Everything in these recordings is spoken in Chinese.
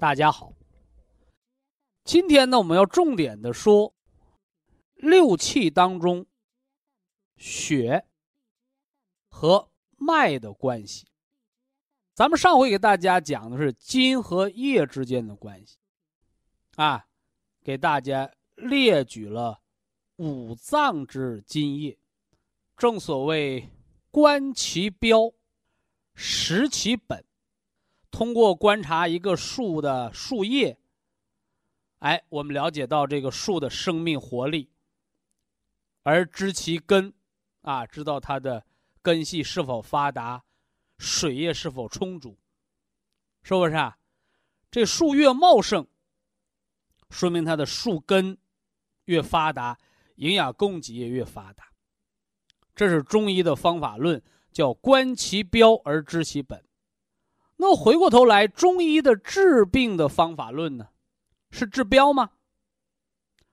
大家好，今天呢，我们要重点的说六气当中血和脉的关系。咱们上回给大家讲的是津和液之间的关系，啊，给大家列举了五脏之津液。正所谓观其标，识其本。通过观察一个树的树叶，哎，我们了解到这个树的生命活力，而知其根，啊，知道它的根系是否发达，水液是否充足，是不是啊？这树越茂盛，说明它的树根越发达，营养供给也越发达。这是中医的方法论，叫观其标而知其本。那回过头来，中医的治病的方法论呢，是治标吗？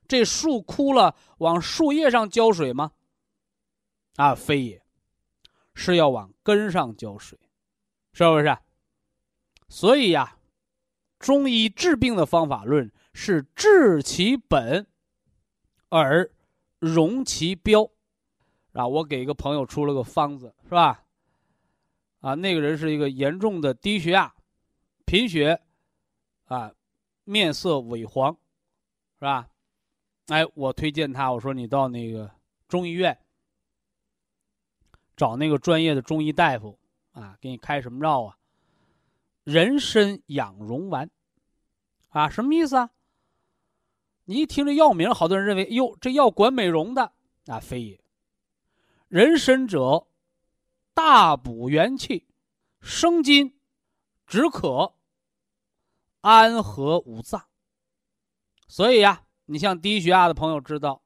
这树枯了，往树叶上浇水吗？啊，非也，是要往根上浇水，是不是？所以呀，中医治病的方法论是治其本，而容其标。啊，我给一个朋友出了个方子，是吧？啊，那个人是一个严重的低血压、贫血，啊，面色萎黄，是吧？哎，我推荐他，我说你到那个中医院找那个专业的中医大夫，啊，给你开什么药啊？人参养荣丸，啊，什么意思啊？你一听这药名，好多人认为，哟，这药管美容的，啊，非也。人参者。大补元气，生津，止渴，安和五脏。所以呀，你像低血压的朋友知道，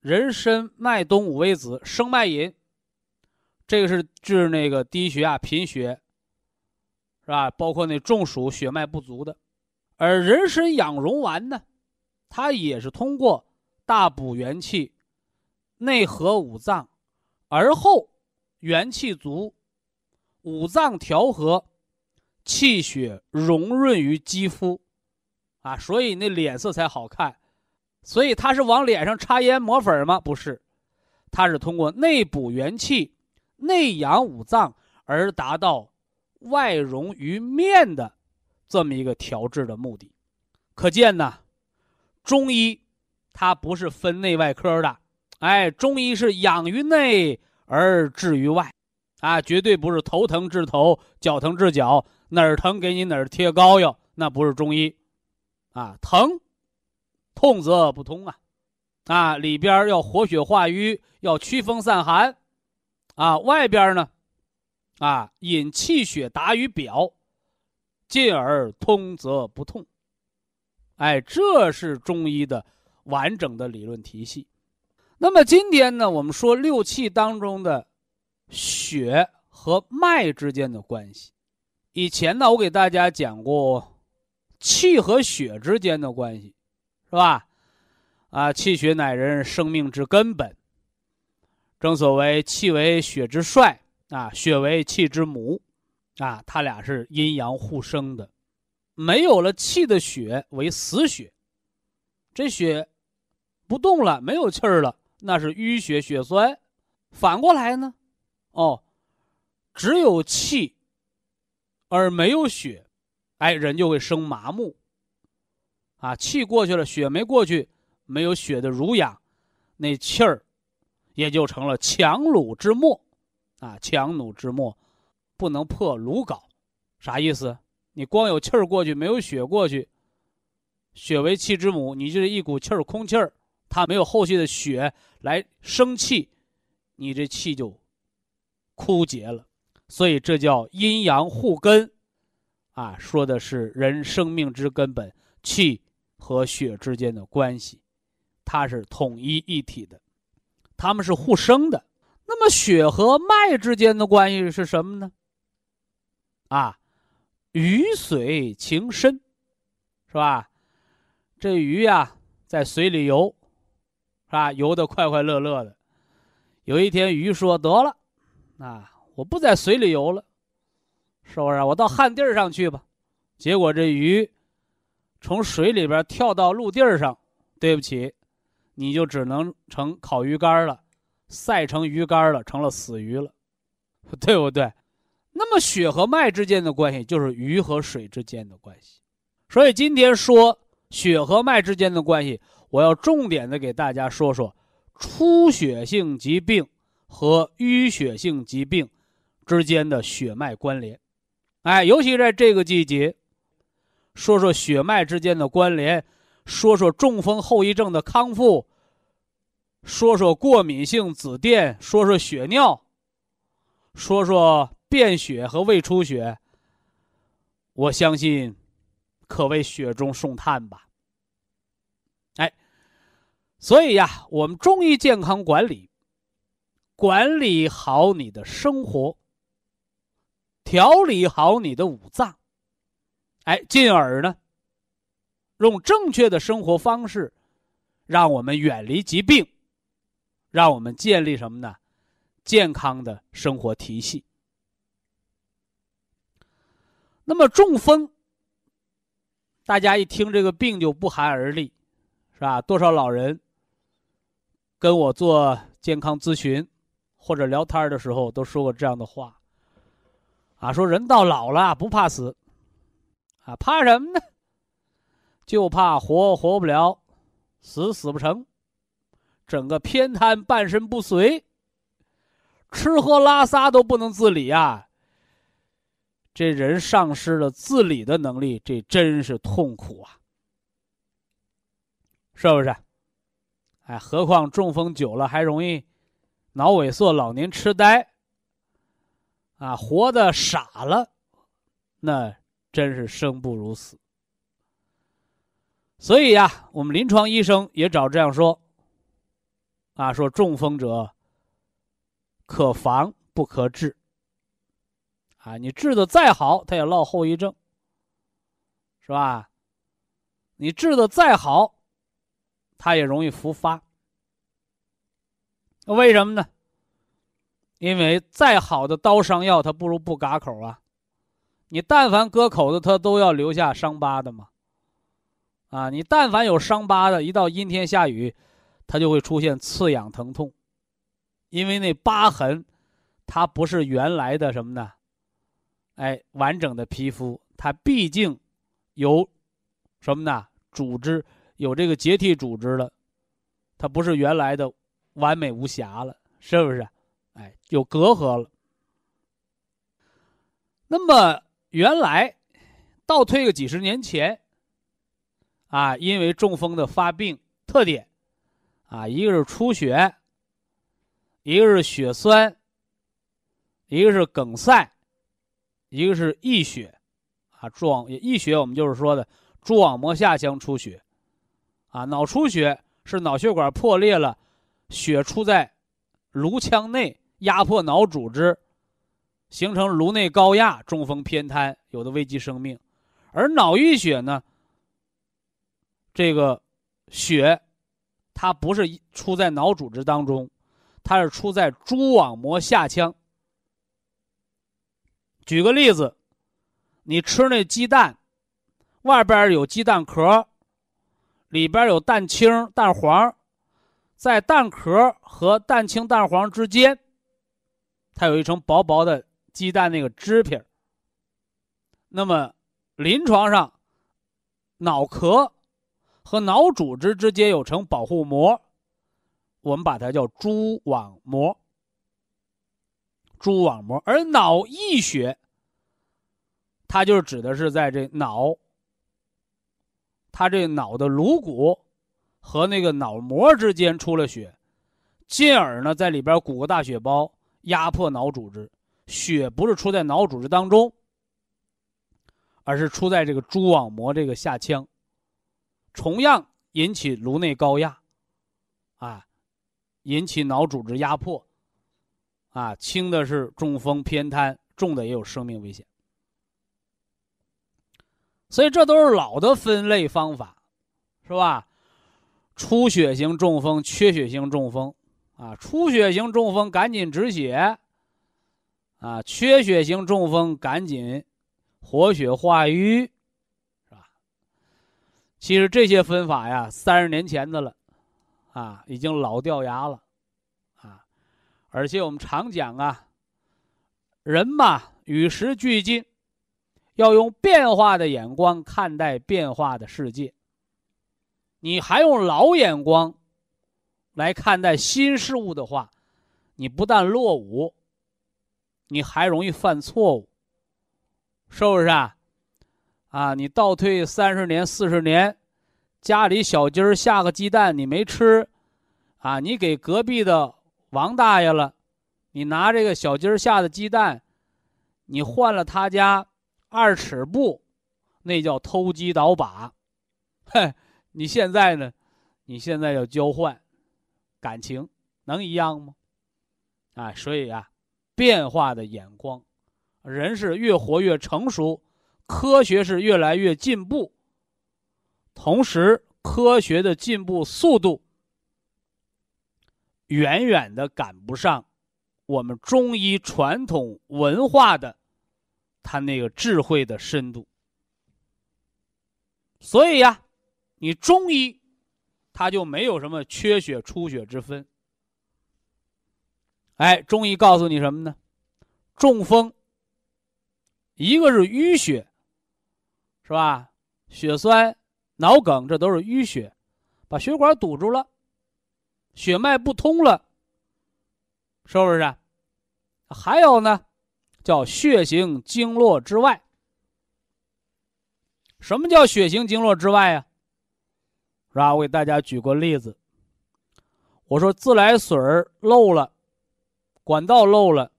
人参麦冬五味子生脉饮，这个是治那个低血压、贫血，是吧？包括那中暑、血脉不足的。而人参养荣丸呢，它也是通过大补元气、内和五脏，而后。元气足，五脏调和，气血融润于肌肤，啊，所以那脸色才好看。所以它是往脸上擦烟抹粉吗？不是，它是通过内补元气、内养五脏而达到外融于面的这么一个调治的目的。可见呢，中医它不是分内外科的，哎，中医是养于内。而治于外，啊，绝对不是头疼治头，脚疼治脚，哪儿疼给你哪儿贴膏药，那不是中医，啊，疼，痛则不通啊，啊，里边要活血化瘀，要驱风散寒，啊，外边呢，啊，引气血达于表，进而通则不痛，哎，这是中医的完整的理论体系。那么今天呢，我们说六气当中的血和脉之间的关系。以前呢，我给大家讲过气和血之间的关系，是吧？啊，气血乃人生命之根本。正所谓气为血之帅啊，血为气之母啊，它俩是阴阳互生的。没有了气的血为死血，这血不动了，没有气儿了。那是淤血血栓，反过来呢，哦，只有气而没有血，哎，人就会生麻木，啊，气过去了，血没过去，没有血的濡养，那气儿也就成了强弩之末，啊，强弩之末不能破鲁缟，啥意思？你光有气儿过去，没有血过去，血为气之母，你就是一股气儿，空气儿，它没有后续的血来生气，你这气就枯竭了。所以这叫阴阳互根，啊，说的是人生命之根本，气和血之间的关系，它是统一一体的，它们是互生的。那么血和脉之间的关系是什么呢？啊？鱼水情深，是吧？这鱼呀，在水里游，啊？游得快快乐乐的。有一天，鱼说：“得了，啊，我不在水里游了，是不是？我到旱地上去吧。”结果这鱼从水里边跳到陆地上，对不起，你就只能成烤鱼干了，晒成鱼干了，成了死鱼了，对不对？那么血和脉之间的关系就是鱼和水之间的关系，所以今天说血和脉之间的关系，我要重点的给大家说说出血性疾病和淤血性疾病之间的血脉关联。哎，尤其在这个季节，说说血脉之间的关联，说说中风后遗症的康复，说说过敏性紫癜，说说血尿，说说。便血和胃出血，我相信可谓雪中送炭吧。所以呀，我们中医健康管理，管理好你的生活，调理好你的五脏，哎，进而呢，用正确的生活方式，让我们远离疾病，让我们建立什么呢？健康的生活体系。那么中风，大家一听这个病就不寒而栗，是吧？多少老人跟我做健康咨询或者聊天的时候都说过这样的话，啊，说人到老了不怕死，啊，怕什么呢？就怕活活不了，死死不成，整个偏瘫，半身不遂，吃喝拉撒都不能自理啊。这人丧失了自理的能力，这真是痛苦啊！是不是？哎，何况中风久了还容易脑萎缩、老年痴呆啊，活的傻了，那真是生不如死。所以呀，我们临床医生也找这样说：啊，说中风者可防不可治。啊，你治的再好，他也落后遗症，是吧？你治的再好，它也容易复发。为什么呢？因为再好的刀伤药，它不如不割口啊。你但凡割口子，它都要留下伤疤的嘛。啊，你但凡有伤疤的，一到阴天下雨，它就会出现刺痒疼痛，因为那疤痕，它不是原来的什么呢？哎，完整的皮肤，它毕竟有什么呢？组织有这个结缔组织了，它不是原来的完美无瑕了，是不是？哎，有隔阂了。那么原来倒退个几十年前，啊，因为中风的发病特点，啊，一个是出血，一个是血栓，一个是梗塞。一个是溢血，啊，蛛网溢血，我们就是说的蛛网膜下腔出血，啊，脑出血是脑血管破裂了，血出在颅腔内，压迫脑组织，形成颅内高压，中风偏瘫，有的危及生命。而脑溢血呢，这个血它不是出在脑组织当中，它是出在蛛网膜下腔。举个例子，你吃那鸡蛋，外边有鸡蛋壳，里边有蛋清、蛋黄，在蛋壳和蛋清、蛋黄之间，它有一层薄薄的鸡蛋那个汁皮那么，临床上，脑壳和脑组织之间有层保护膜，我们把它叫蛛网膜。蛛网膜，而脑溢血，它就指的是在这脑，他这脑的颅骨和那个脑膜之间出了血，进而呢在里边鼓个大血包，压迫脑组织。血不是出在脑组织当中，而是出在这个蛛网膜这个下腔，同样引起颅内高压，啊，引起脑组织压迫。啊，轻的是中风偏瘫，重的也有生命危险。所以这都是老的分类方法，是吧？出血型中风、缺血型中风，啊，出血型中风赶紧止血，啊，缺血型中风赶紧活血化瘀，是吧？其实这些分法呀，三十年前的了，啊，已经老掉牙了。啊而且我们常讲啊，人嘛与时俱进，要用变化的眼光看待变化的世界。你还用老眼光来看待新事物的话，你不但落伍，你还容易犯错误，是不是啊？啊，你倒退三十年、四十年，家里小鸡儿下个鸡蛋你没吃，啊，你给隔壁的。王大爷了，你拿这个小鸡儿下的鸡蛋，你换了他家二尺布，那叫偷鸡倒把。嘿，你现在呢？你现在要交换感情，能一样吗？啊，所以啊，变化的眼光，人是越活越成熟，科学是越来越进步，同时科学的进步速度。远远的赶不上我们中医传统文化的他那个智慧的深度。所以呀，你中医他就没有什么缺血出血之分。哎，中医告诉你什么呢？中风，一个是淤血，是吧？血栓、脑梗，这都是淤血，把血管堵住了。血脉不通了，是不是？还有呢，叫血行经络之外。什么叫血行经络之外呀？是吧？我给大家举个例子。我说自来水漏了，管道漏了，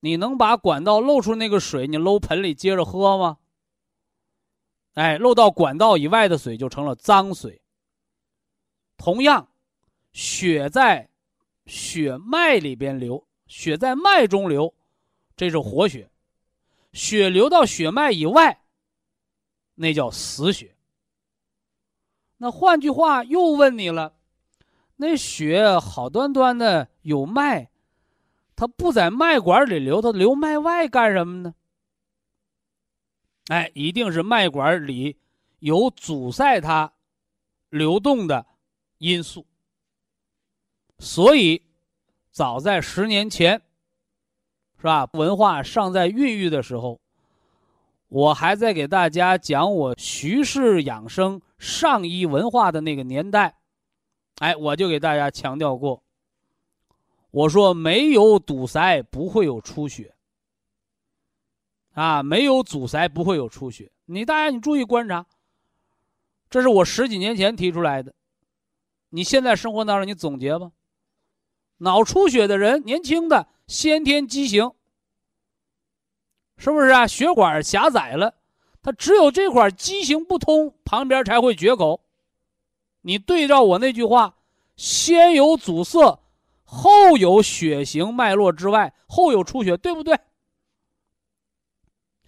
你能把管道漏出那个水，你搂盆里接着喝吗？哎，漏到管道以外的水就成了脏水。同样。血在血脉里边流，血在脉中流，这是活血；血流到血脉以外，那叫死血。那换句话又问你了，那血好端端的有脉，它不在脉管里流，它流脉外干什么呢？哎，一定是脉管里有阻塞它流动的因素。所以，早在十年前，是吧？文化尚在孕育的时候，我还在给大家讲我徐氏养生上医文化的那个年代，哎，我就给大家强调过，我说没有堵塞不会有出血，啊，没有阻塞不会有出血。你大家你注意观察，这是我十几年前提出来的，你现在生活当中你总结吧。脑出血的人，年轻的先天畸形，是不是啊？血管狭窄了，他只有这块畸形不通，旁边才会决口。你对照我那句话：先有阻塞，后有血型脉络之外，后有出血，对不对？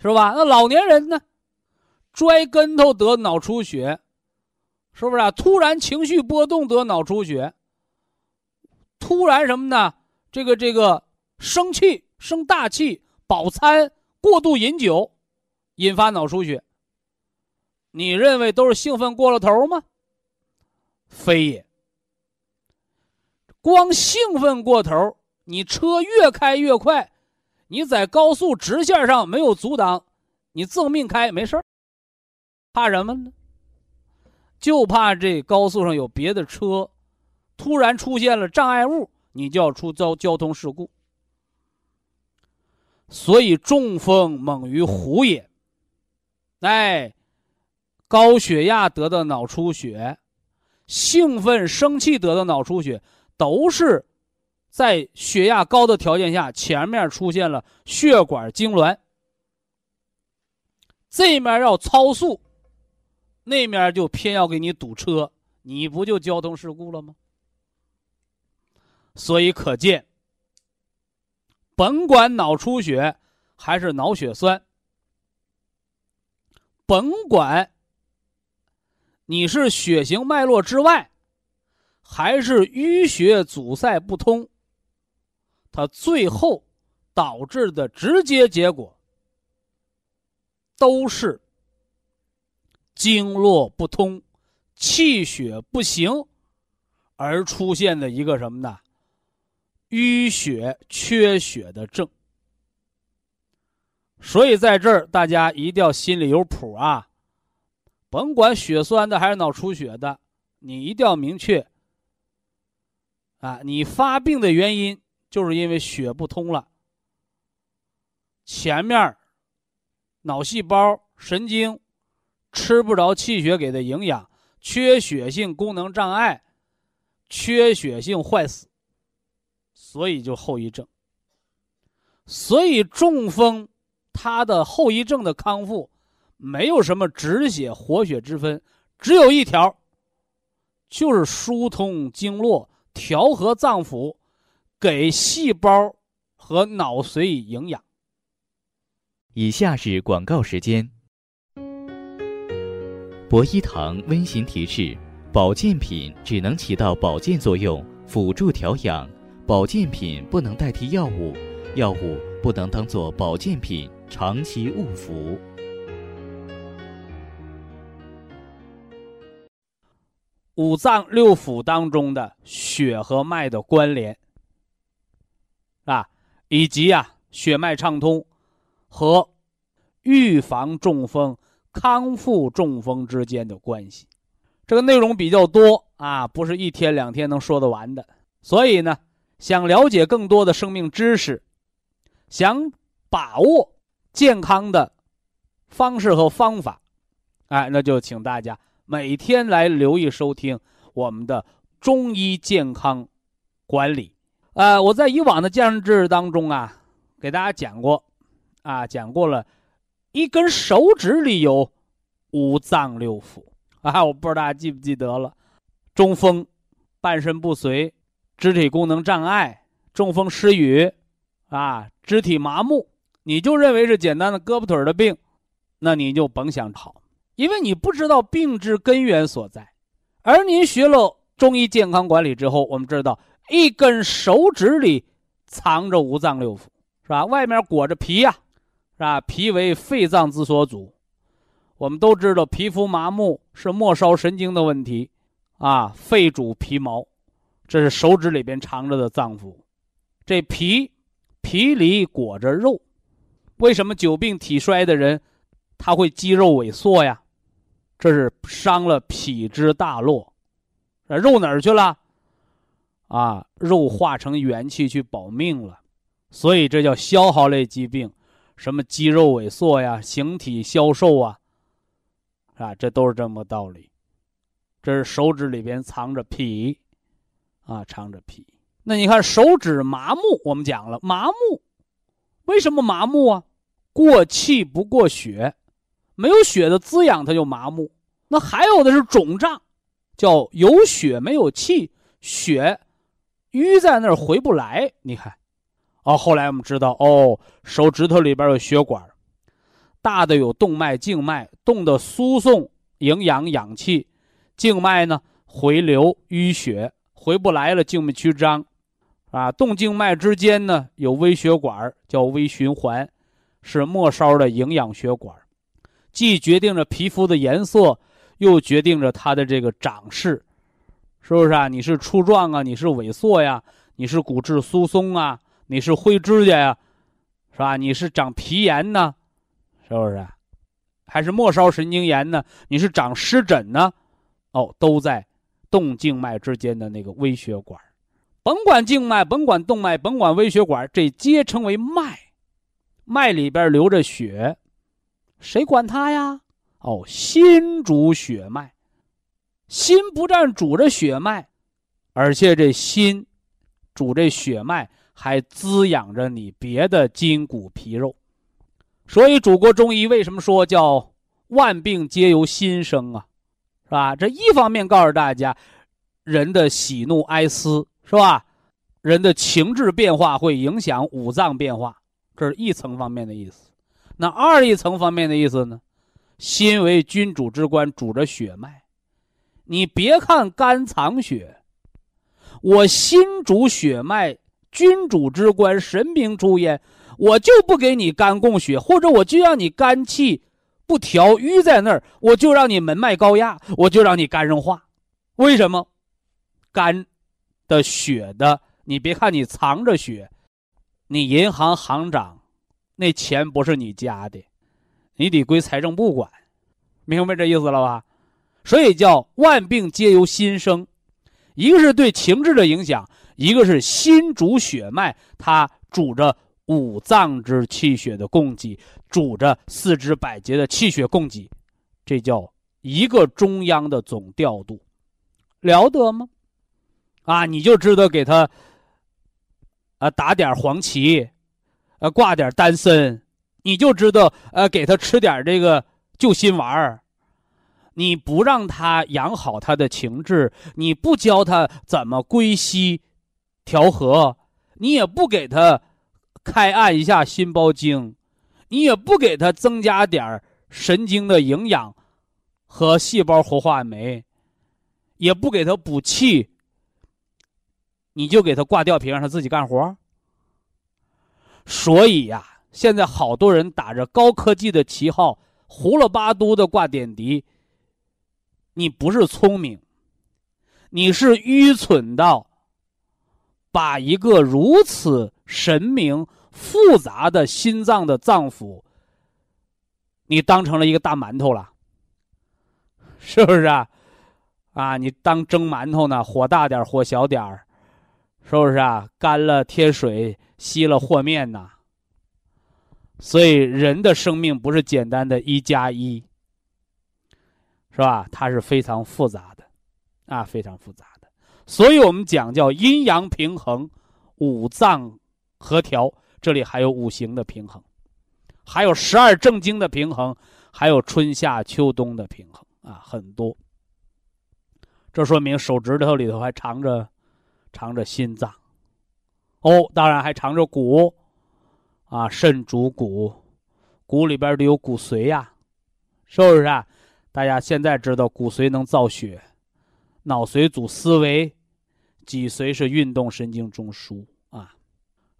是吧？那老年人呢？摔跟头得脑出血，是不是啊？突然情绪波动得脑出血。突然什么呢？这个这个生气、生大气、饱餐、过度饮酒，引发脑出血。你认为都是兴奋过了头吗？非也。光兴奋过头，你车越开越快，你在高速直线上没有阻挡，你正命开没事怕什么呢？就怕这高速上有别的车，突然出现了障碍物，你就要出遭交通事故。所以中风猛于虎也。哎，高血压得的脑出血，兴奋生气得的脑出血，都是在血压高的条件下，前面出现了血管痉挛，这面要超速。那面就偏要给你堵车，你不就交通事故了吗？所以可见，甭管脑出血还是脑血栓，甭管你是血型脉络之外，还是淤血阻塞不通，它最后导致的直接结果都是。经络不通，气血不行，而出现的一个什么呢？淤血缺血的症。所以在这儿，大家一定要心里有谱啊！甭管血栓的还是脑出血的，你一定要明确啊！你发病的原因就是因为血不通了，前面脑细胞、神经。吃不着气血给的营养，缺血性功能障碍，缺血性坏死，所以就后遗症。所以中风，它的后遗症的康复，没有什么止血活血之分，只有一条，就是疏通经络，调和脏腑，给细胞和脑髓营养。以下是广告时间。博一堂温馨提示：保健品只能起到保健作用，辅助调养；保健品不能代替药物，药物不能当做保健品长期误服。五脏六腑当中的血和脉的关联啊，以及啊血脉畅通和预防中风。康复中风之间的关系，这个内容比较多啊，不是一天两天能说得完的。所以呢，想了解更多的生命知识，想把握健康的方式和方法，哎，那就请大家每天来留意收听我们的中医健康管理。呃，我在以往的健身知识当中啊，给大家讲过，啊，讲过了。一根手指里有五脏六腑啊！我不知道大家记不记得了。中风、半身不遂、肢体功能障碍、中风失语啊、肢体麻木，你就认为是简单的胳膊腿的病，那你就甭想好，因为你不知道病之根源所在。而您学了中医健康管理之后，我们知道一根手指里藏着五脏六腑，是吧？外面裹着皮呀。是吧？皮为肺脏之所主，我们都知道，皮肤麻木是末梢神经的问题，啊，肺主皮毛，这是手指里边藏着的脏腑。这皮，皮里裹着肉，为什么久病体衰的人，他会肌肉萎缩呀？这是伤了脾之大络，肉哪儿去了？啊，肉化成元气去保命了，所以这叫消耗类疾病。什么肌肉萎缩呀，形体消瘦啊，啊，这都是这么个道理。这是手指里边藏着脾，啊，藏着脾。那你看手指麻木，我们讲了麻木，为什么麻木啊？过气不过血，没有血的滋养，它就麻木。那还有的是肿胀，叫有血没有气，血淤在那儿回不来。你看。哦，后来我们知道，哦，手指头里边有血管，大的有动脉、静脉，动的输送营养、氧气，静脉呢回流淤血回不来了，静脉曲张，啊，动静脉之间呢有微血管，叫微循环，是末梢的营养血管，既决定着皮肤的颜色，又决定着它的这个长势，是不是啊？你是粗壮啊，你是萎缩呀，你是骨质疏松啊？你是灰指甲呀，是吧？你是长皮炎呢，是不是？还是末梢神经炎呢？你是长湿疹呢？哦，都在动静脉之间的那个微血管。甭管静脉，甭管动脉，甭管微血管，这皆称为脉。脉里边流着血，谁管它呀？哦，心主血脉，心不但主着血脉，而且这心主这血脉还滋养着你别的筋骨皮肉。所以，主国中医为什么说叫万病皆由心生啊？是吧？这一方面告诉大家，人的喜怒哀思是吧？人的情志变化会影响五脏变化，这是一层方面的意思。那二一层方面的意思呢？心为君主之官，主着血脉。你别看肝藏血，我心主血脉，君主之官，神明出焉。我就不给你肝供血，或者我就让你肝气不调淤在那儿，我就让你门脉高压，我就让你肝硬化。为什么？肝的血的，你别看你藏着血，你银行行长那钱不是你家的，你得归财政部管，明白这意思了吧？所以叫万病皆由心生，一个是对情志的影响，一个是心主血脉，它主着。五脏之气血的供给，主着四肢百节的气血供给，这叫一个中央的总调度，了得吗？啊，你就知道给他啊打点黄芪，呃挂点丹参，你就知道呃给他吃点这个救心丸儿，你不让他养好他的情志，你不教他怎么归西调和，你也不给他。开按一下心包经，你也不给他增加点神经的营养和细胞活化酶，也不给他补气，你就给他挂吊瓶让他自己干活。所以呀，现在好多人打着高科技的旗号，胡了八嘟的挂点滴。你不是聪明，你是愚蠢到把一个如此神明。复杂的心脏的脏腑，你当成了一个大馒头了，是不是啊？啊，你当蒸馒头呢，火大点火小点儿，是不是啊？干了贴水，稀了和面呐。所以人的生命不是简单的一加一，是吧？它是非常复杂的，啊，非常复杂的。所以我们讲叫阴阳平衡，五脏合调。这里还有五行的平衡，还有十二正经的平衡，还有春夏秋冬的平衡啊，很多。这说明手指头里头还藏着藏着心脏，哦，当然还藏着骨啊，肾主骨，骨里边得有骨髓呀，是不是啊？大家现在知道骨髓能造血，脑髓主思维，脊髓是运动神经中枢啊，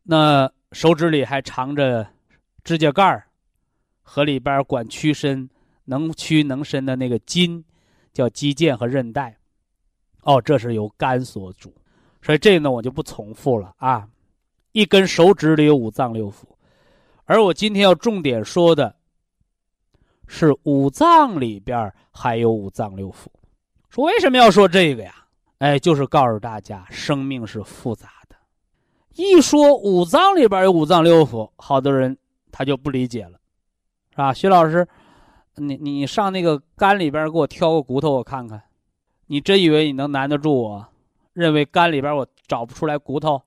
那。手指里还藏着指甲盖儿，和里边管屈伸、能屈能伸的那个筋，叫肌腱和韧带。哦，这是由肝所主，所以这呢我就不重复了啊。一根手指里有五脏六腑，而我今天要重点说的是五脏里边还有五脏六腑。说为什么要说这个呀？哎，就是告诉大家，生命是复杂。一说五脏里边有五脏六腑，好多人他就不理解了，是吧？徐老师，你你上那个肝里边给我挑个骨头我看看，你真以为你能难得住我？认为肝里边我找不出来骨头，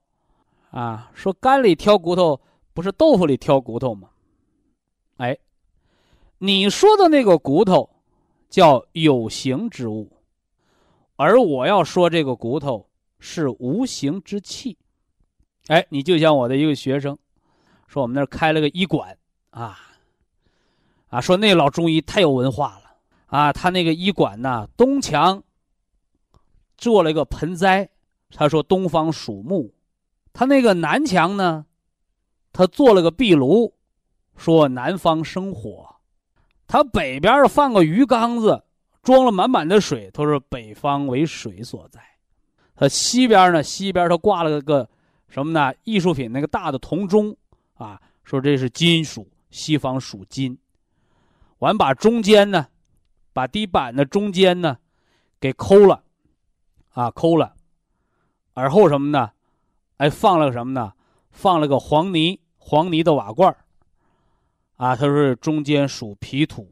啊？说肝里挑骨头不是豆腐里挑骨头吗？哎，你说的那个骨头叫有形之物，而我要说这个骨头是无形之气。哎，你就像我的一个学生，说我们那儿开了个医馆，啊，啊，说那老中医太有文化了，啊，他那个医馆呢，东墙做了一个盆栽，他说东方属木，他那个南墙呢，他做了个壁炉，说南方生火，他北边放个鱼缸子，装了满满的水，他说北方为水所在，他西边呢，西边他挂了个。什么呢？艺术品那个大的铜钟，啊，说这是金属，西方属金。完把中间呢，把地板的中间呢，给抠了，啊，抠了，而后什么呢？哎，放了个什么呢？放了个黄泥，黄泥的瓦罐啊，他说中间属皮土，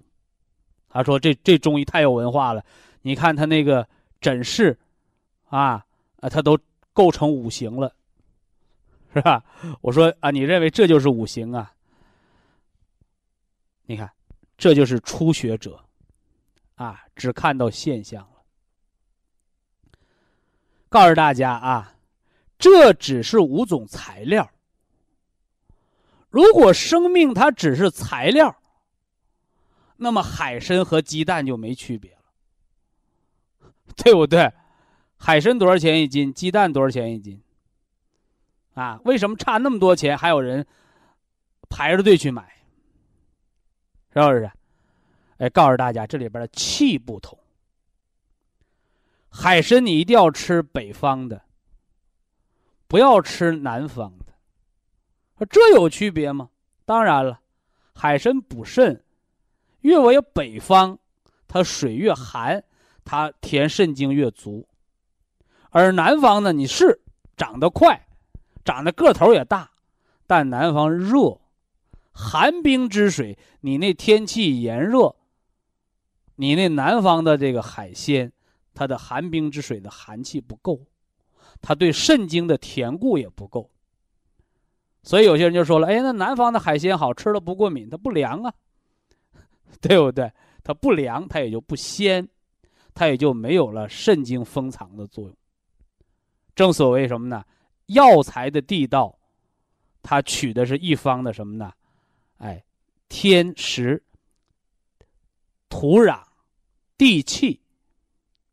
他说这这中医太有文化了，你看他那个诊室，啊，啊，他都构成五行了，是吧？我说啊，你认为这就是五行啊？你看，这就是初学者，啊，只看到现象了。告诉大家啊，这只是五种材料。如果生命它只是材料，那么海参和鸡蛋就没区别了，对不对？海参多少钱一斤？鸡蛋多少钱一斤？啊，为什么差那么多钱还有人排着队去买？是不是？哎，告诉大家，这里边的气不同。海参你一定要吃北方的，不要吃南方的。这有区别吗？当然了，海参补肾，越为北方，它水越寒，它填肾精越足。而南方呢，你是长得快，长得个头也大，但南方热。寒冰之水，你那天气炎热，你那南方的这个海鲜，它的寒冰之水的寒气不够，它对肾精的填固也不够。所以有些人就说了：“哎，那南方的海鲜好吃了不过敏，它不凉啊，对不对？它不凉，它也就不鲜，它也就没有了肾精封藏的作用。正所谓什么呢？药材的地道，它取的是一方的什么呢？”哎，天时、土壤、地气，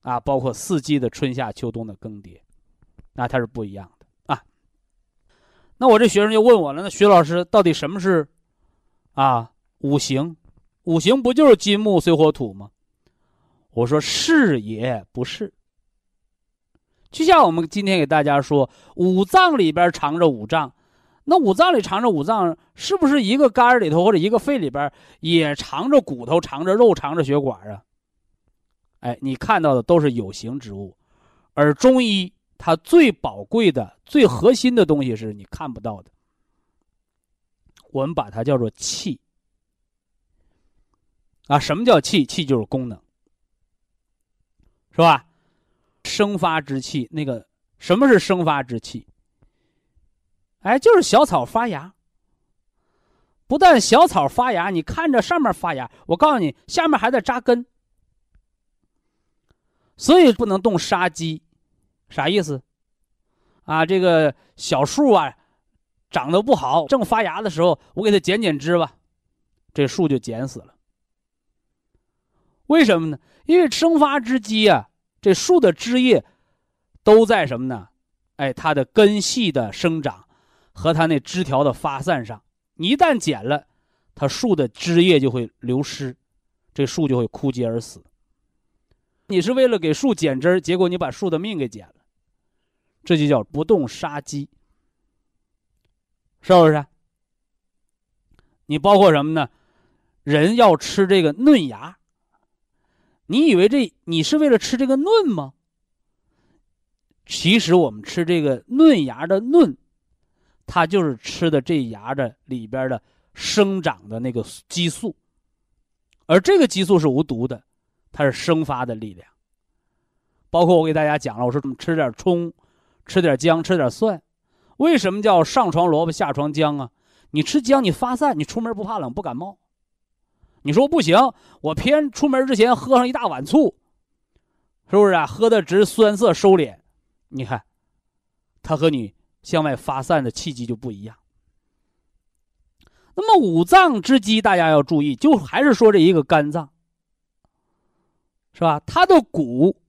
啊，包括四季的春夏秋冬的更迭，那它是不一样的啊。那我这学生就问我了，那徐老师到底什么是啊五行？五行不就是金木水火土吗？我说是也不是。就像我们今天给大家说，五脏里边藏着五脏。那五脏里藏着五脏，是不是一个肝里头或者一个肺里边也藏着骨头、藏着肉、藏着血管啊？哎，你看到的都是有形之物，而中医它最宝贵的、最核心的东西是你看不到的。我们把它叫做气啊。什么叫气？气就是功能，是吧？生发之气，那个什么是生发之气？哎，就是小草发芽。不但小草发芽，你看着上面发芽，我告诉你，下面还在扎根。所以不能动杀鸡，啥意思？啊，这个小树啊，长得不好，正发芽的时候，我给它剪剪枝吧，这树就剪死了。为什么呢？因为生发之机啊，这树的枝叶都在什么呢？哎，它的根系的生长。和它那枝条的发散上，你一旦剪了，它树的枝叶就会流失，这树就会枯竭而死。你是为了给树剪枝儿结果你把树的命给剪了，这就叫不动杀机，是不是？你包括什么呢？人要吃这个嫩芽，你以为这你是为了吃这个嫩吗？其实我们吃这个嫩芽的嫩。它就是吃的这芽的里边的生长的那个激素，而这个激素是无毒的，它是生发的力量。包括我给大家讲了，我说吃点葱，吃点姜，吃点蒜，为什么叫上床萝卜下床姜啊？你吃姜你发散，你出门不怕冷不感冒。你说不行，我偏出门之前喝上一大碗醋，是不是啊？喝的直酸涩收敛，你看，它和你。向外发散的气机就不一样。那么五脏之机，大家要注意，就还是说这一个肝脏，是吧？它的骨，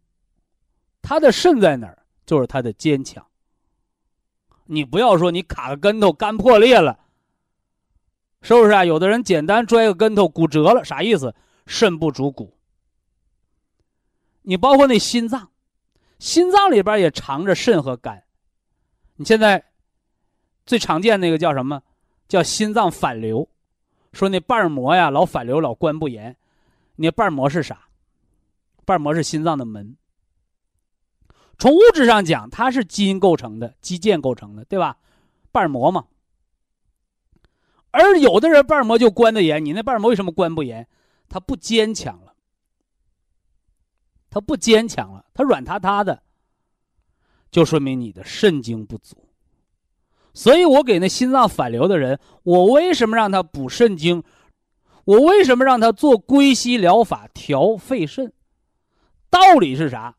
它的肾在哪儿？就是它的坚强。你不要说你卡个跟头，肝破裂了，是不是啊？有的人简单摔个跟头，骨折了，啥意思？肾不主骨。你包括那心脏，心脏里边也藏着肾和肝。你现在最常见那个叫什么？叫心脏反流，说那瓣膜呀老反流，老关不严。那瓣膜是啥？瓣膜是心脏的门，从物质上讲，它是基因构成的，肌腱构成的，对吧？瓣膜嘛。而有的人瓣膜就关的严，你那瓣膜为什么关不严？它不坚强了，它不坚强了，它软塌塌的，就说明你的肾精不足。所以我给那心脏反流的人，我为什么让他补肾精？我为什么让他做归西疗法调肺肾？道理是啥？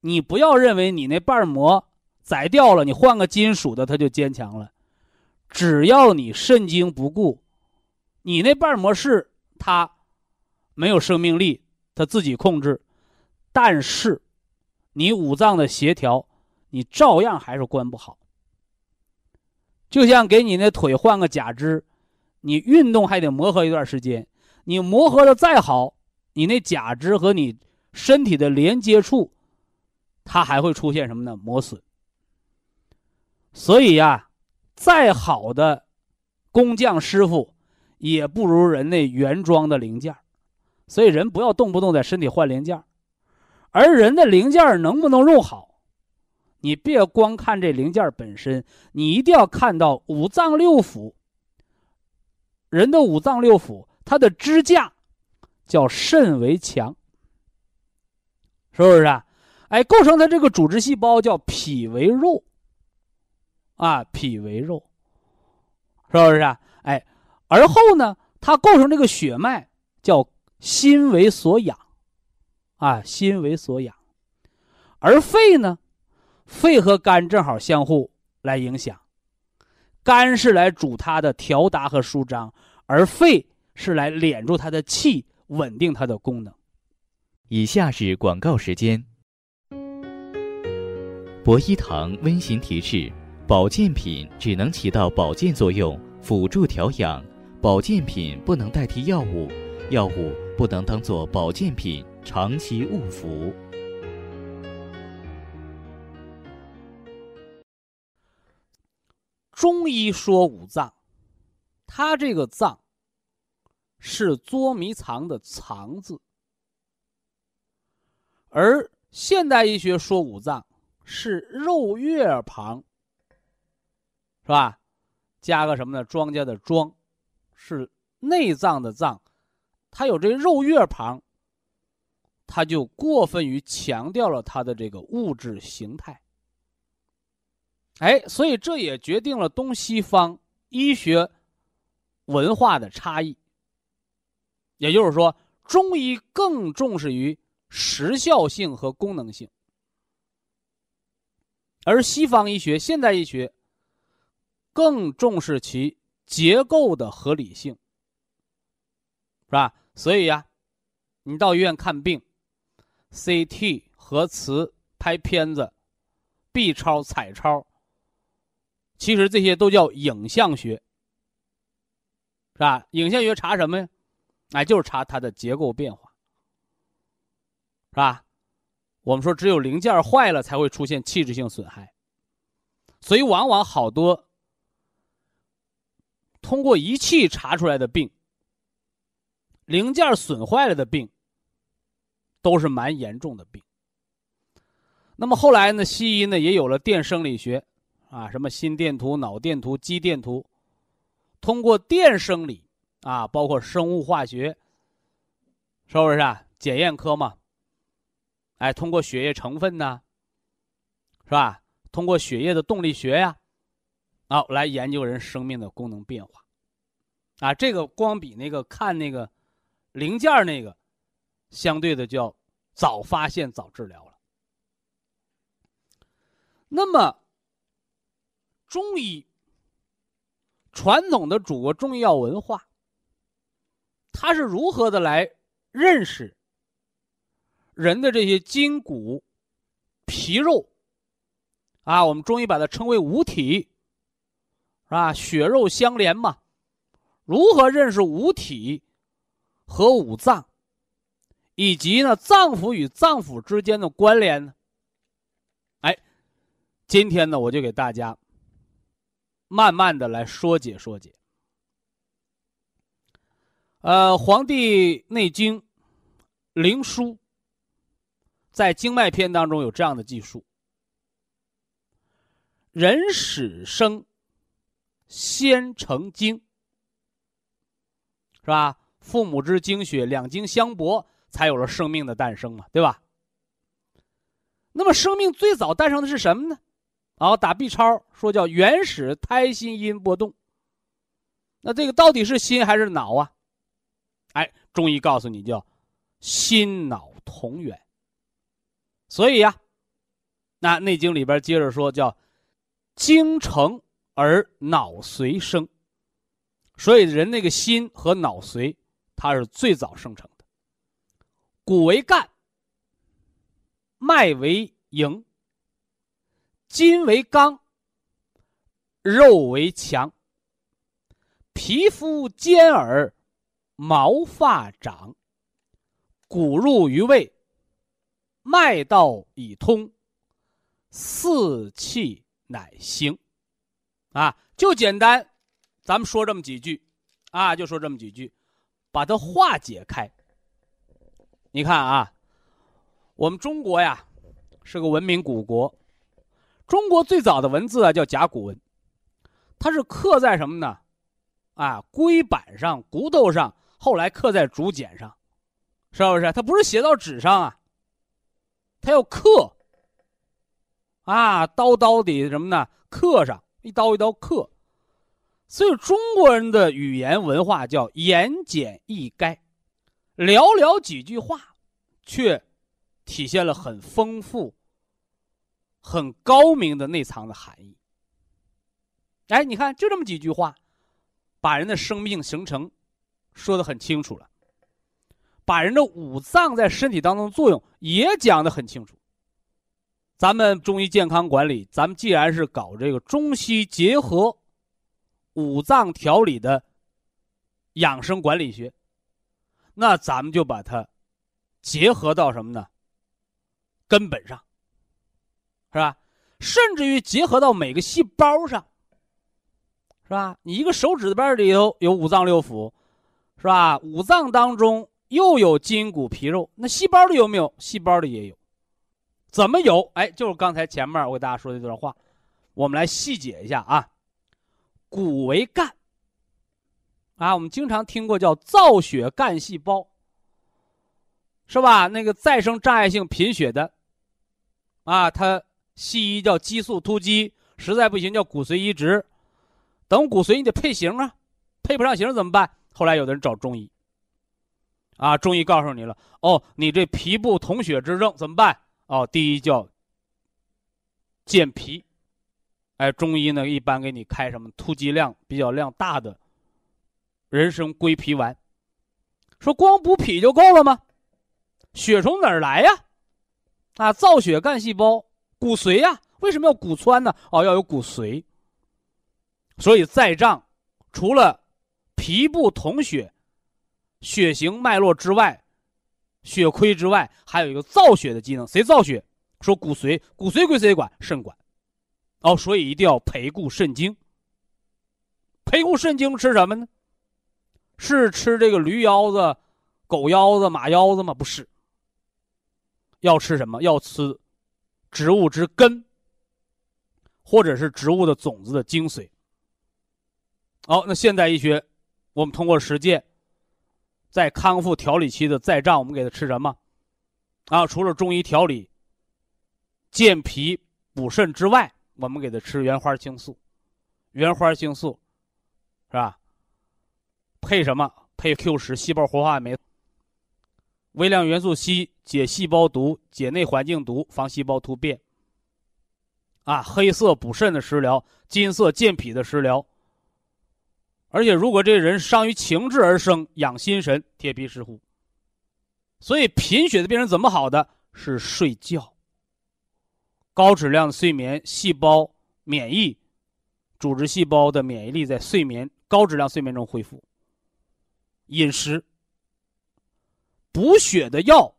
你不要认为你那瓣膜宰掉了，你换个金属的，它就坚强了。只要你肾精不固，你那瓣膜是它没有生命力，它自己控制，但是你五脏的协调，你照样还是关不好。就像给你那腿换个假肢，你运动还得磨合一段时间，你磨合的再好，你那假肢和你身体的连接处，它还会出现什么呢？磨损。所以呀。再好的工匠师傅，也不如人那原装的零件所以人不要动不动在身体换零件而人的零件能不能用好，你别光看这零件本身，你一定要看到五脏六腑。人的五脏六腑，它的支架叫肾为强，是不是啊？哎，构成它这个组织细胞叫脾为肉。啊，脾为肉，是不是啊？哎，而后呢，它构成这个血脉叫心为所养，啊，心为所养，而肺呢，肺和肝正好相互来影响，肝是来主它的调达和舒张，而肺是来敛住它的气，稳定它的功能。以下是广告时间。博一堂温馨提示。保健品只能起到保健作用，辅助调养。保健品不能代替药物，药物不能当做保健品长期误服。中医说五脏，它这个脏是捉迷藏的藏字，而现代医学说五脏是肉月旁。是吧？加个什么呢？庄稼的庄，是内脏的脏，它有这肉月旁，它就过分于强调了它的这个物质形态。哎，所以这也决定了东西方医学文化的差异。也就是说，中医更重视于时效性和功能性，而西方医学、现代医学。更重视其结构的合理性，是吧？所以呀，你到医院看病，CT、核磁、拍片子、B 超、彩超，其实这些都叫影像学，是吧？影像学查什么呀？哎，就是查它的结构变化，是吧？我们说只有零件坏了才会出现器质性损害，所以往往好多。通过仪器查出来的病，零件损坏了的病，都是蛮严重的病。那么后来呢，西医呢也有了电生理学，啊，什么心电图、脑电图、肌电图，通过电生理啊，包括生物化学，是不是啊？检验科嘛，哎，通过血液成分呢，是吧？通过血液的动力学呀。好，来研究人生命的功能变化，啊，这个光比那个看那个零件那个，相对的叫早发现早治疗了。那么，中医传统的祖国中医药文化，它是如何的来认识人的这些筋骨、皮肉？啊，我们中医把它称为五体。是吧？血肉相连嘛，如何认识五体和五脏，以及呢脏腑与脏腑之间的关联呢？哎，今天呢我就给大家慢慢的来说解说解。呃，《黄帝内经·灵枢》在经脉篇当中有这样的记述：人始生，先成精，是吧？父母之精血，两精相搏，才有了生命的诞生嘛，对吧？那么，生命最早诞生的是什么呢？啊，打 B 超说叫原始胎心音波动。那这个到底是心还是脑啊？哎，中医告诉你叫心脑同源。所以呀，那《内经》里边接着说叫精成而脑髓生。所以人那个心和脑髓。它是最早生成的，骨为干，脉为营，筋为刚，肉为强，皮肤坚耳，毛发长，骨入于胃，脉道已通，四气乃行。啊，就简单，咱们说这么几句，啊，就说这么几句。把它化解开。你看啊，我们中国呀是个文明古国，中国最早的文字啊叫甲骨文，它是刻在什么呢？啊，龟板上、骨头上，后来刻在竹简上，是不是？它不是写到纸上啊，它要刻。啊，刀刀的什么呢？刻上，一刀一刀刻。所以中国人的语言文化叫言简意赅，寥寥几句话，却体现了很丰富、很高明的内藏的含义。哎，你看，就这么几句话，把人的生命形成说的很清楚了，把人的五脏在身体当中作用也讲的很清楚。咱们中医健康管理，咱们既然是搞这个中西结合。五脏调理的养生管理学，那咱们就把它结合到什么呢？根本上，是吧？甚至于结合到每个细胞上，是吧？你一个手指边里头有五脏六腑，是吧？五脏当中又有筋骨皮肉，那细胞里有没有？细胞里也有，怎么有？哎，就是刚才前面我给大家说的这段话，我们来细解一下啊。骨为干，啊，我们经常听过叫造血干细胞，是吧？那个再生障碍性贫血的，啊，它西医叫激素突击，实在不行叫骨髓移植，等骨髓你得配型啊，配不上型怎么办？后来有的人找中医，啊，中医告诉你了，哦，你这皮部统血之症怎么办？哦，第一叫健脾。哎，中医呢一般给你开什么突击量比较量大的人参归脾丸，说光补脾就够了吗？血从哪儿来呀？啊，造血干细胞，骨髓呀。为什么要骨穿呢？哦，要有骨髓。所以在脏除了脾部统血、血型脉络之外，血亏之外，还有一个造血的机能。谁造血？说骨髓，骨髓归谁管？肾管。哦，所以一定要培固肾精。培固肾精吃什么呢？是吃这个驴腰子、狗腰子、马腰子吗？不是。要吃什么？要吃植物之根，或者是植物的种子的精髓。好，那现代医学，我们通过实践，在康复调理期的再胀，我们给他吃什么？啊，除了中医调理、健脾补肾之外。我们给他吃原花青素，原花青素，是吧？配什么？配 Q 十细胞活化酶，微量元素硒解细胞毒，解内环境毒，防细胞突变。啊，黑色补肾的食疗，金色健脾的食疗。而且，如果这人伤于情志而生，养心神，贴皮石斛。所以，贫血的病人怎么好的？是睡觉。高质量的睡眠，细胞免疫、组织细胞的免疫力在睡眠高质量睡眠中恢复。饮食补血的药，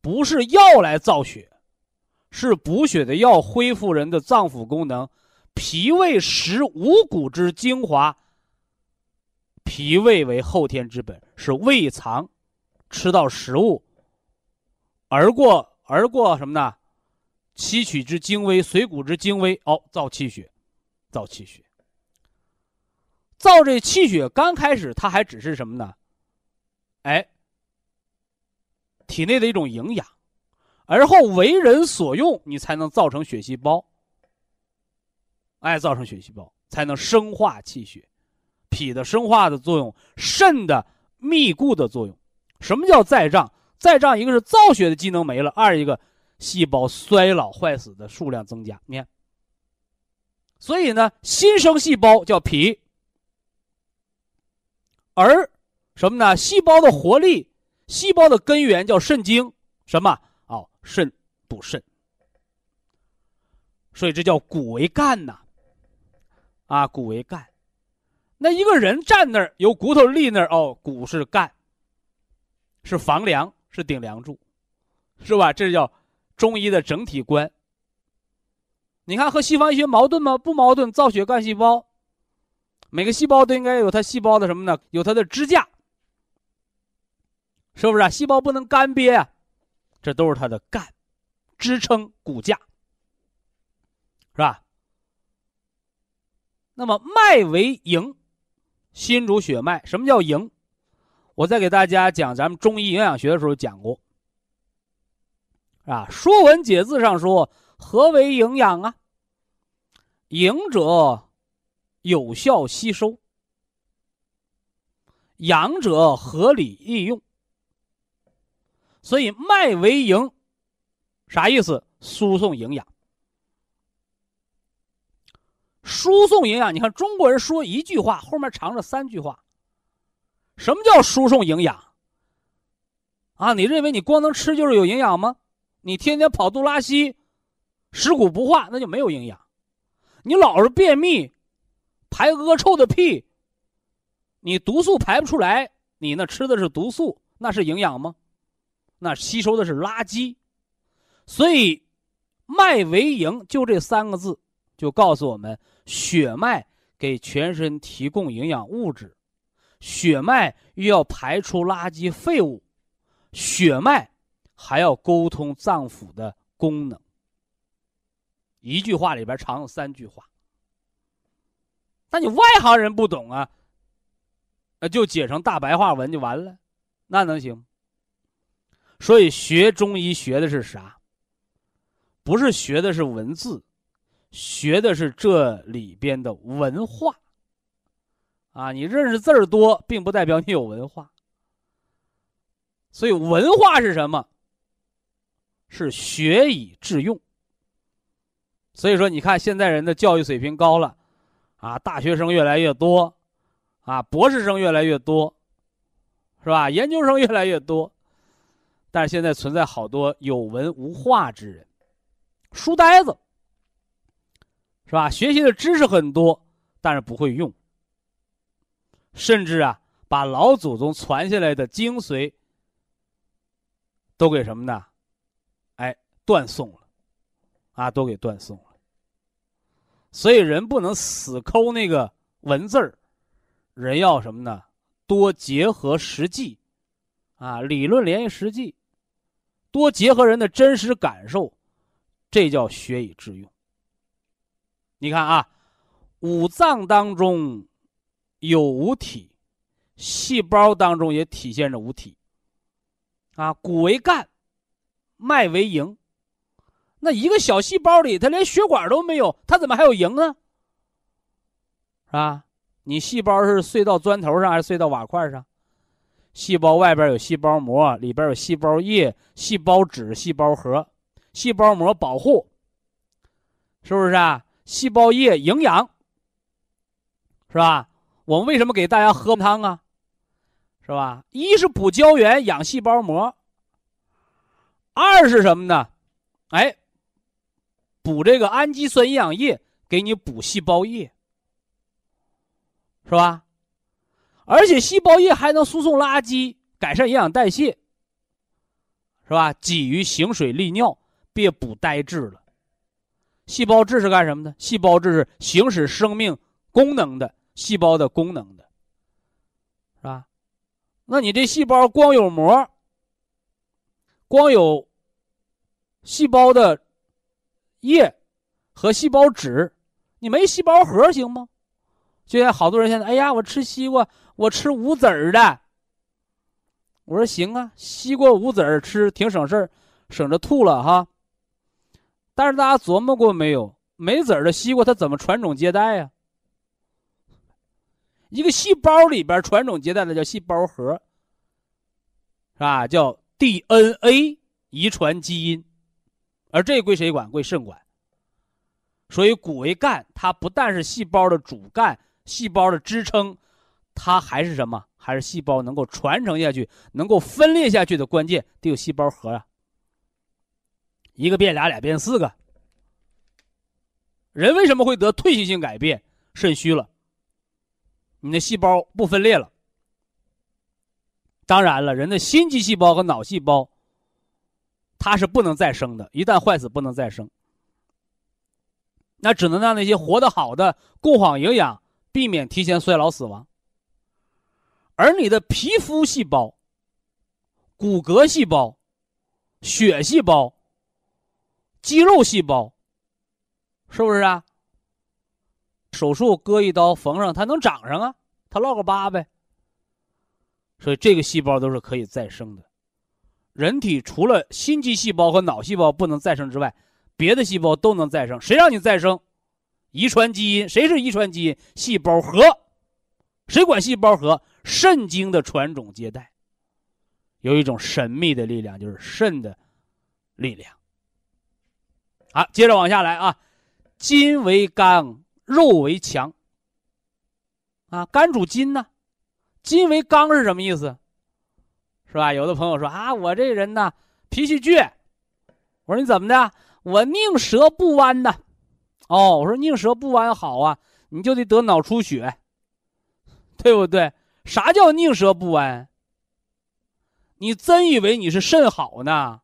不是药来造血，是补血的药恢复人的脏腑功能。脾胃食五谷之精华，脾胃为后天之本，是胃肠吃到食物，而过而过什么呢？吸取之精微，髓骨之精微，哦，造气血，造气血。造这气血，刚开始它还只是什么呢？哎，体内的一种营养，而后为人所用，你才能造成血细胞。哎，造成血细胞，才能生化气血，脾的生化的作用，肾的密固的作用。什么叫再胀？再胀，一个是造血的机能没了，二一个细胞衰老坏死的数量增加。你看，所以呢，新生细胞叫脾，而什么呢？细胞的活力，细胞的根源叫肾精。什么？哦，肾补肾。所以这叫骨为干呐。啊，骨为干。那一个人站那儿，有骨头立那儿，哦，骨是干。是房梁，是顶梁柱，是吧？这叫中医的整体观。你看和西方医学矛盾吗？不矛盾。造血干细胞，每个细胞都应该有它细胞的什么呢？有它的支架，是不是啊？细胞不能干瘪啊，这都是它的干，支撑骨架，是吧？那么脉为营，心主血脉。什么叫营？我再给大家讲，咱们中医营养学的时候讲过，啊，《说文解字》上说：“何为营养啊？营者，有效吸收；养者，合理利用。”所以，脉为营，啥意思？输送营养。输送营养，你看中国人说一句话，后面藏着三句话。什么叫输送营养？啊，你认为你光能吃就是有营养吗？你天天跑肚拉稀，食谷不化，那就没有营养。你老是便秘，排恶臭的屁，你毒素排不出来，你那吃的是毒素，那是营养吗？那吸收的是垃圾。所以，脉为营，就这三个字，就告诉我们，血脉给全身提供营养物质。血脉又要排出垃圾废物，血脉还要沟通脏腑的功能。一句话里边藏有三句话，那你外行人不懂啊，那就解成大白话文就完了，那能行？所以学中医学的是啥？不是学的是文字，学的是这里边的文化。啊，你认识字儿多，并不代表你有文化。所以文化是什么？是学以致用。所以说，你看现在人的教育水平高了，啊，大学生越来越多，啊，博士生越来越多，是吧？研究生越来越多，但是现在存在好多有文无化之人，书呆子，是吧？学习的知识很多，但是不会用。甚至啊，把老祖宗传下来的精髓都给什么呢？哎，断送了，啊，都给断送了。所以人不能死抠那个文字儿，人要什么呢？多结合实际，啊，理论联系实际，多结合人的真实感受，这叫学以致用。你看啊，五脏当中。有五体，细胞当中也体现着五体。啊，骨为干，脉为营。那一个小细胞里，它连血管都没有，它怎么还有营呢？是吧？你细胞是碎到砖头上还是碎到瓦块上？细胞外边有细胞膜，里边有细胞液、细胞质、细胞核。细胞膜保护，是不是啊？细胞液营养，是吧？我们为什么给大家喝汤啊？是吧？一是补胶原养细胞膜，二是什么呢？哎，补这个氨基酸营养液，给你补细胞液，是吧？而且细胞液还能输送垃圾，改善营养代谢，是吧？鲫鱼行水利尿，别补呆滞了。细胞质是干什么的？细胞质是行使生命功能的。细胞的功能的，是吧？那你这细胞光有膜，光有细胞的液和细胞质，你没细胞核行吗？就像好多人现在，哎呀，我吃西瓜，我吃无籽儿的。我说行啊，西瓜无籽儿吃挺省事儿，省着吐了哈。但是大家琢磨过没有？没籽儿的西瓜它怎么传种接代呀？一个细胞里边传种接代的叫细胞核，是吧？叫 DNA 遗传基因，而这归谁管？归肾管。所以骨为干，它不但是细胞的主干、细胞的支撑，它还是什么？还是细胞能够传承下去、能够分裂下去的关键，得有细胞核啊。一个变俩，俩变四个。人为什么会得退行性改变？肾虚了。你的细胞不分裂了。当然了，人的心肌细胞和脑细胞，它是不能再生的，一旦坏死不能再生。那只能让那些活得好的供好营养，避免提前衰老死亡。而你的皮肤细胞、骨骼细胞、血细胞、肌肉细胞，是不是啊？手术割一刀缝上，它能长上啊，它落个疤呗。所以这个细胞都是可以再生的。人体除了心肌细胞和脑细胞不能再生之外，别的细胞都能再生。谁让你再生？遗传基因，谁是遗传基因？细胞核，谁管细胞核？肾经的传种接代，有一种神秘的力量，就是肾的力量。好，接着往下来啊，筋为刚。肉为强，啊，肝主筋呢，筋为刚是什么意思？是吧？有的朋友说啊，我这人呢脾气倔，我说你怎么的？我宁折不弯呢。哦，我说宁折不弯好啊，你就得得脑出血，对不对？啥叫宁折不弯？你真以为你是肾好呢？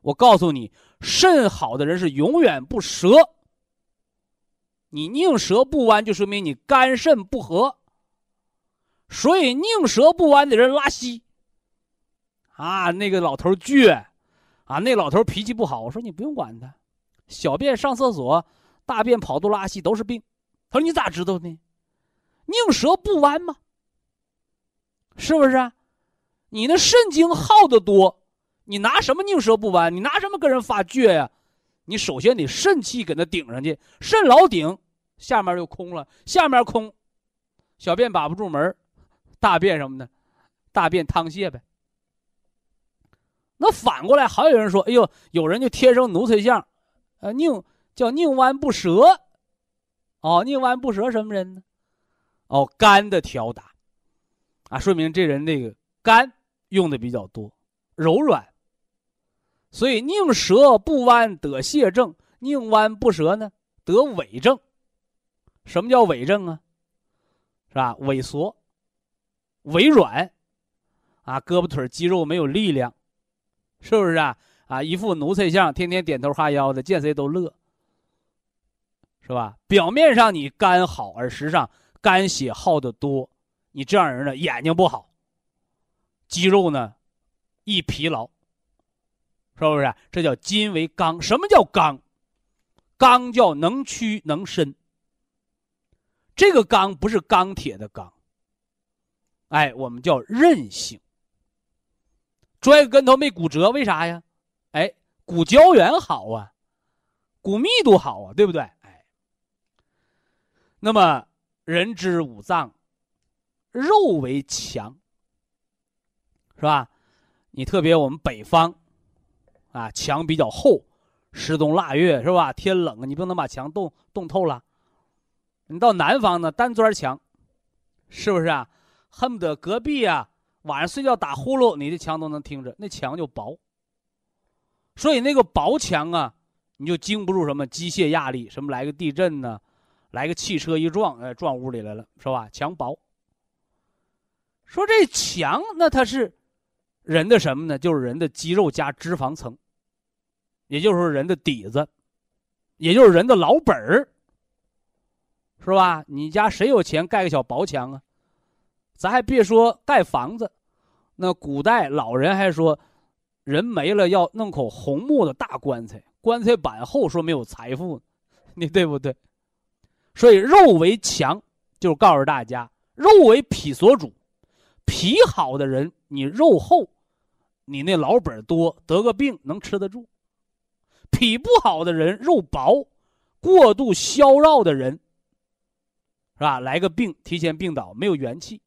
我告诉你，肾好的人是永远不折。你宁折不弯，就说明你肝肾不和。所以宁折不弯的人拉稀。啊，那个老头倔，啊，那老头脾气不好。我说你不用管他，小便上厕所，大便跑肚拉稀都是病。他说你咋知道呢？宁折不弯吗？是不是啊？你那肾精耗的多，你拿什么宁折不弯？你拿什么跟人发倔呀？你首先得肾气给他顶上去，肾老顶。下面就空了，下面空，小便把不住门大便什么的，大便淌泻呗。那反过来，还有人说：“哎呦，有人就天生奴才相，呃，宁叫宁弯不折，哦，宁弯不折什么人呢？哦，肝的调达，啊，说明这人那个肝用的比较多，柔软。所以宁折不弯得泻症，宁弯不折呢得痿症。”什么叫痿症啊？是吧？萎缩、萎软，啊，胳膊腿肌肉没有力量，是不是啊？啊，一副奴才相，天天点头哈腰的，见谁都乐，是吧？表面上你肝好，而实际上肝血耗的多，你这样人呢，眼睛不好，肌肉呢易疲劳，是不是？这叫筋为刚。什么叫刚？刚叫能屈能伸。这个钢不是钢铁的钢，哎，我们叫韧性。摔个跟头没骨折，为啥呀？哎，骨胶原好啊，骨密度好啊，对不对？哎，那么人之五脏，肉为强，是吧？你特别我们北方，啊，墙比较厚，十冬腊月是吧？天冷，你不能把墙冻冻透了。你到南方呢，单砖墙，是不是啊？恨不得隔壁啊，晚上睡觉打呼噜，你的墙都能听着，那墙就薄。所以那个薄墙啊，你就经不住什么机械压力，什么来个地震呢，来个汽车一撞，哎，撞屋里来了，是吧？墙薄。说这墙，那它是人的什么呢？就是人的肌肉加脂肪层，也就是人的底子，也就是人的老本儿。是吧？你家谁有钱盖个小薄墙啊？咱还别说盖房子，那古代老人还说，人没了要弄口红木的大棺材，棺材板厚，说没有财富，你对不对？所以肉为强，就是告诉大家，肉为脾所主，脾好的人，你肉厚，你那老本多，得个病能吃得住；脾不好的人，肉薄，过度消绕的人，是吧？来个病，提前病倒，没有元气。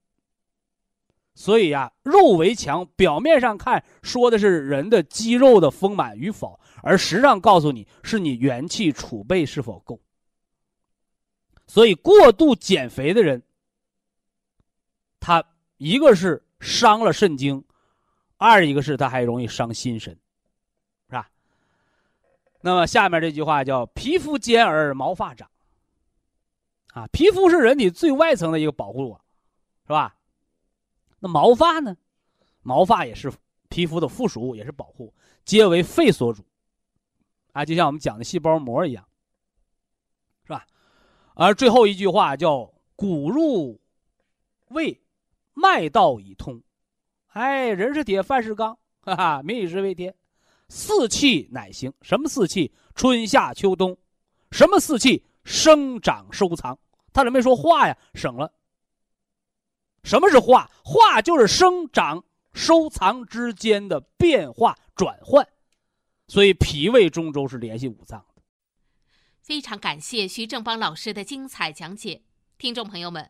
所以呀，肉为强，表面上看说的是人的肌肉的丰满与否，而实际上告诉你是你元气储备是否够。所以过度减肥的人，他一个是伤了肾经，二一个是他还容易伤心神，那么下面这句话叫“皮肤坚而毛发长”，啊，皮肤是人体最外层的一个保护网，是吧？那毛发呢？毛发也是皮肤的附属物，也是保护，皆为肺所主。啊，就像我们讲的细胞膜一样，是吧？而最后一句话叫“骨入胃，脉道已通”。哎，人是铁，饭是钢，哈哈，民以食为天。四气乃行，什么四气？春夏秋冬。什么四气？生长收藏。他怎么没说化呀？省了。什么是化？化就是生长、收藏之间的变化转换，所以脾胃中轴是联系五脏的。非常感谢徐正邦老师的精彩讲解，听众朋友们，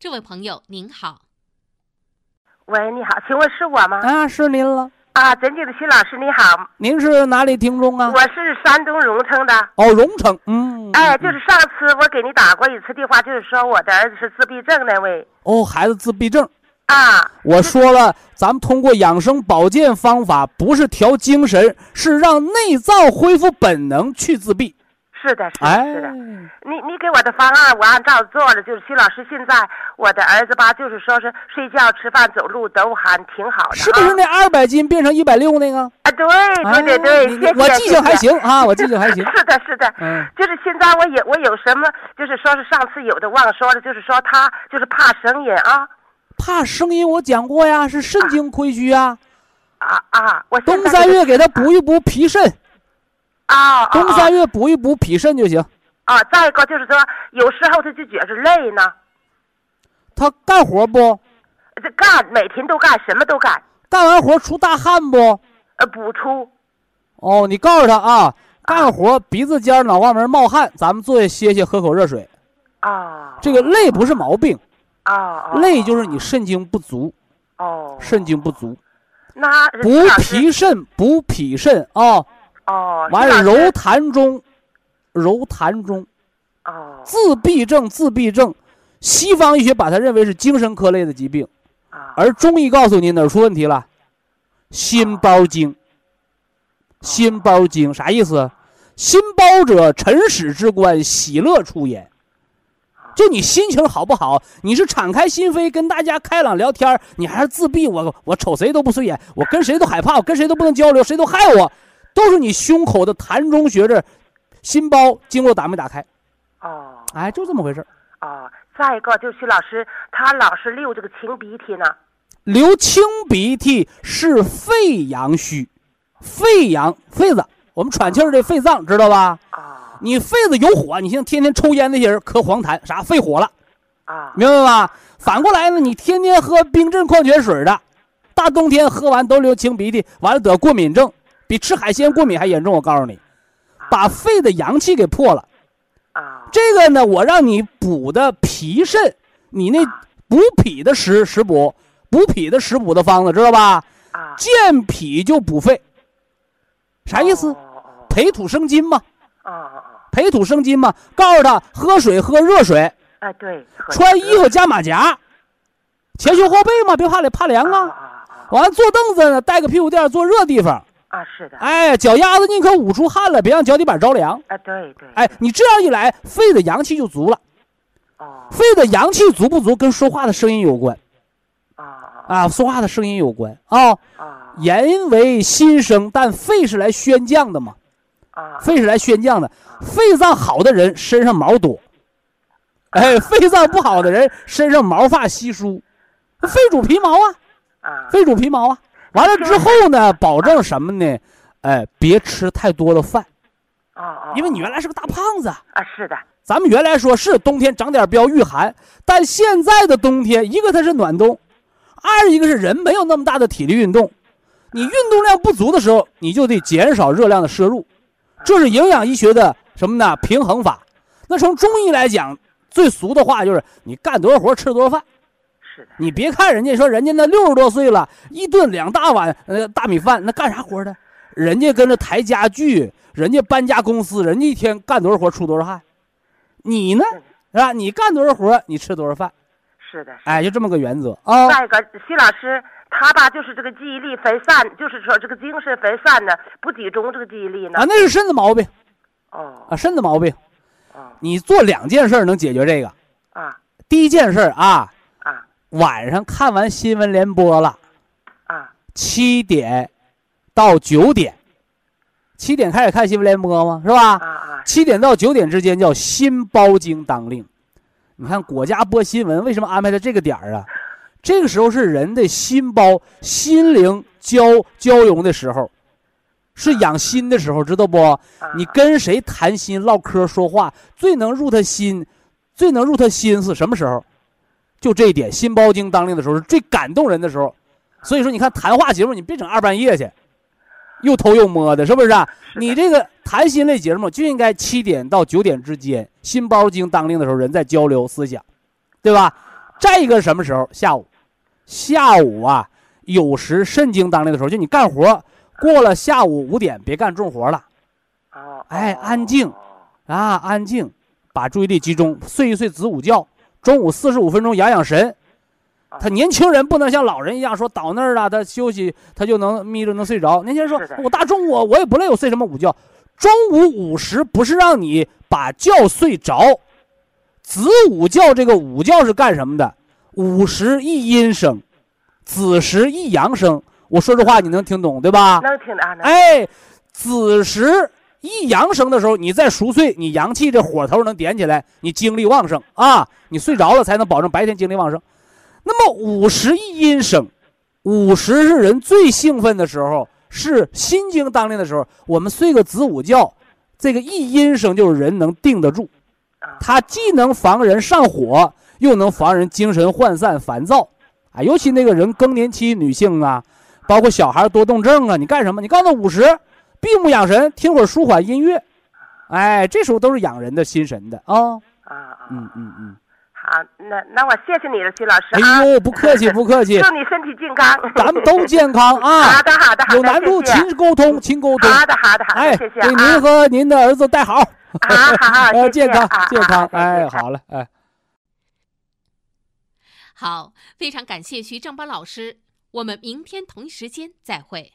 这位朋友您好。喂，你好，请问是我吗？啊，是您了。啊，尊敬的徐老师，你好。您是哪里听众啊？我是山东荣成的。哦，荣成，嗯。哎，就是上次我给你打过一次电话，就是说我的儿子是自闭症那位。哦，孩子自闭症。啊。我说了，咱们通过养生保健方法，不是调精神，是让内脏恢复本能去自闭。是的，是的，是的。你你给我的方案，我按照做了。就是徐老师，现在我的儿子吧，就是说是睡觉、吃饭、走路都还挺好的。是不是那二百斤变成一百六那个？啊，对对对对，谢谢。我记性还行啊，我记性还行。是的，是的。嗯。就是现在我有我有什么，就是说是上次有的忘说了，就是说他就是怕声音啊。怕声音，我讲过呀，是肾精亏虚啊。啊啊！我冬三月给他补一补脾肾。啊，冬三月补一补脾肾就行。啊，再一个就是说，有时候他就觉着累呢。他干活不？这干，每天都干，什么都干。干完活出大汗不？呃，不出。哦，你告诉他啊，干活鼻子尖、脑瓜门冒汗，咱们坐下歇歇，喝口热水。啊。这个累不是毛病。啊。累就是你肾精不足。哦。肾精不足。那补脾肾，补脾肾啊。哦，完了，揉痰中，揉痰中，哦，自闭症，自闭症，西方医学把它认为是精神科类的疾病，啊，而中医告诉你哪儿出问题了？心包经。心包经啥意思？心包者，尘始之官，喜乐出焉。就你心情好不好？你是敞开心扉跟大家开朗聊天，你还是自闭？我我瞅谁都不顺眼，我跟谁都害怕，我跟谁都不能交流，谁都害我。都是你胸口的痰中穴这心包经络打没打开？哦，哎，就这么回事哦，再一个就是徐老师，他老是流这个清鼻涕呢。流清鼻涕是肺阳虚，肺阳肺子，我们喘气儿这肺脏知道吧？啊。你肺子有火，你像天天抽烟那些人咳黄痰，啥肺火了？啊。明白吧？反过来呢，你天天喝冰镇矿泉水的，大冬天喝完都流清鼻涕，完了得过敏症。比吃海鲜过敏还严重，我告诉你，把肺的阳气给破了。啊，这个呢，我让你补的脾肾，你那补脾的食食补，补脾的食补的方子知道吧？啊，健脾就补肺，啥意思？培土生金嘛。啊！培土生金嘛，告诉他喝水喝热水。哎，对。穿衣服加马甲，前胸后背嘛，别怕冷怕凉啊。完了坐凳子呢，带个屁股垫坐热地方。啊，是的。哎，脚丫子宁可捂出汗了，别让脚底板着凉。啊，对对。哎，你这样一来，肺的阳气就足了。哦。肺的阳气足不足，跟说话的声音有关。啊啊，说话的声音有关啊。啊。言为心声，但肺是来宣降的嘛。啊。肺是来宣降的，肺脏好的人身上毛多。哎，肺脏不好的人身上毛发稀疏。肺主皮毛啊。啊。肺主皮毛啊。完了之后呢，保证什么呢？哎，别吃太多的饭。哦哦。因为你原来是个大胖子。啊，是的。咱们原来说是冬天长点膘御寒，但现在的冬天，一个它是暖冬，二一个是人没有那么大的体力运动，你运动量不足的时候，你就得减少热量的摄入，这是营养医学的什么呢？平衡法。那从中医来讲，最俗的话就是你干多少活吃多少饭。是。你别看人家说人家那六十多岁了，一顿两大碗呃大米饭，那干啥活的？人家跟着抬家具，人家搬家公司，人家一天干多少活出多少汗。你呢，是吧？你干多少活，你吃多少饭？是的，哎，就这么个原则啊。再一个，徐老师他吧，就是这个记忆力分散，就是说这个精神分散呢，不集中，这个记忆力呢。啊，那是身子毛病。哦。啊，身子毛病。哦。你做两件事能解决这个。啊。第一件事啊。啊。晚上看完新闻联播了。啊。七点到九点。七点开始看新闻联播吗？是吧？啊啊！七点到九点之间叫心包经当令。你看国家播新闻，为什么安排在这个点儿啊？这个时候是人的心包、心灵交交融的时候，是养心的时候，知道不？你跟谁谈心、唠嗑、说话，最能入他心，最能入他心思，什么时候？就这一点，心包经当令的时候是最感动人的时候。所以说，你看谈话节目，你别整二半夜去。又偷又摸的，是不是？你这个谈心类节目就应该七点到九点之间，心包经当令的时候，人在交流思想，对吧？再一个什么时候？下午，下午啊，有时肾经当令的时候，就你干活过了下午五点，别干重活了。哦。哎，安静，啊，安静，把注意力集中，睡一睡子午觉，中午四十五分钟养养神。他年轻人不能像老人一样说倒那儿了，他休息他就能眯着能睡着。年轻人说，我大中午我也不累，我睡什么午觉？中午午时不是让你把觉睡着，子午觉这个午觉是干什么的？午时一阴生，子时一阳生。我说这话你能听懂对吧？能听懂。哎，子时一阳生的时候，你再熟睡，你阳气这火头能点起来，你精力旺盛啊！你睡着了才能保证白天精力旺盛。那么午时一阴生，午时是人最兴奋的时候，是心经当令的时候。我们睡个子午觉，这个一阴生就是人能定得住，它既能防人上火，又能防人精神涣散、烦躁。啊，尤其那个人更年期女性啊，包括小孩多动症啊，你干什么？你告诉他午时闭目养神，听会儿舒缓音乐，哎，这时候都是养人的心神的啊。啊啊嗯嗯嗯。好，那那我谢谢你了，徐老师。哎呦，不客气，不客气。祝你身体健康。咱们都健康啊！好的，好的，好的。有难度勤沟通，勤沟通。好的，好的，好的。哎，谢谢给您和您的儿子带好。好好，好，健康，健康。哎，好了，哎。好，非常感谢徐正邦老师。我们明天同一时间再会。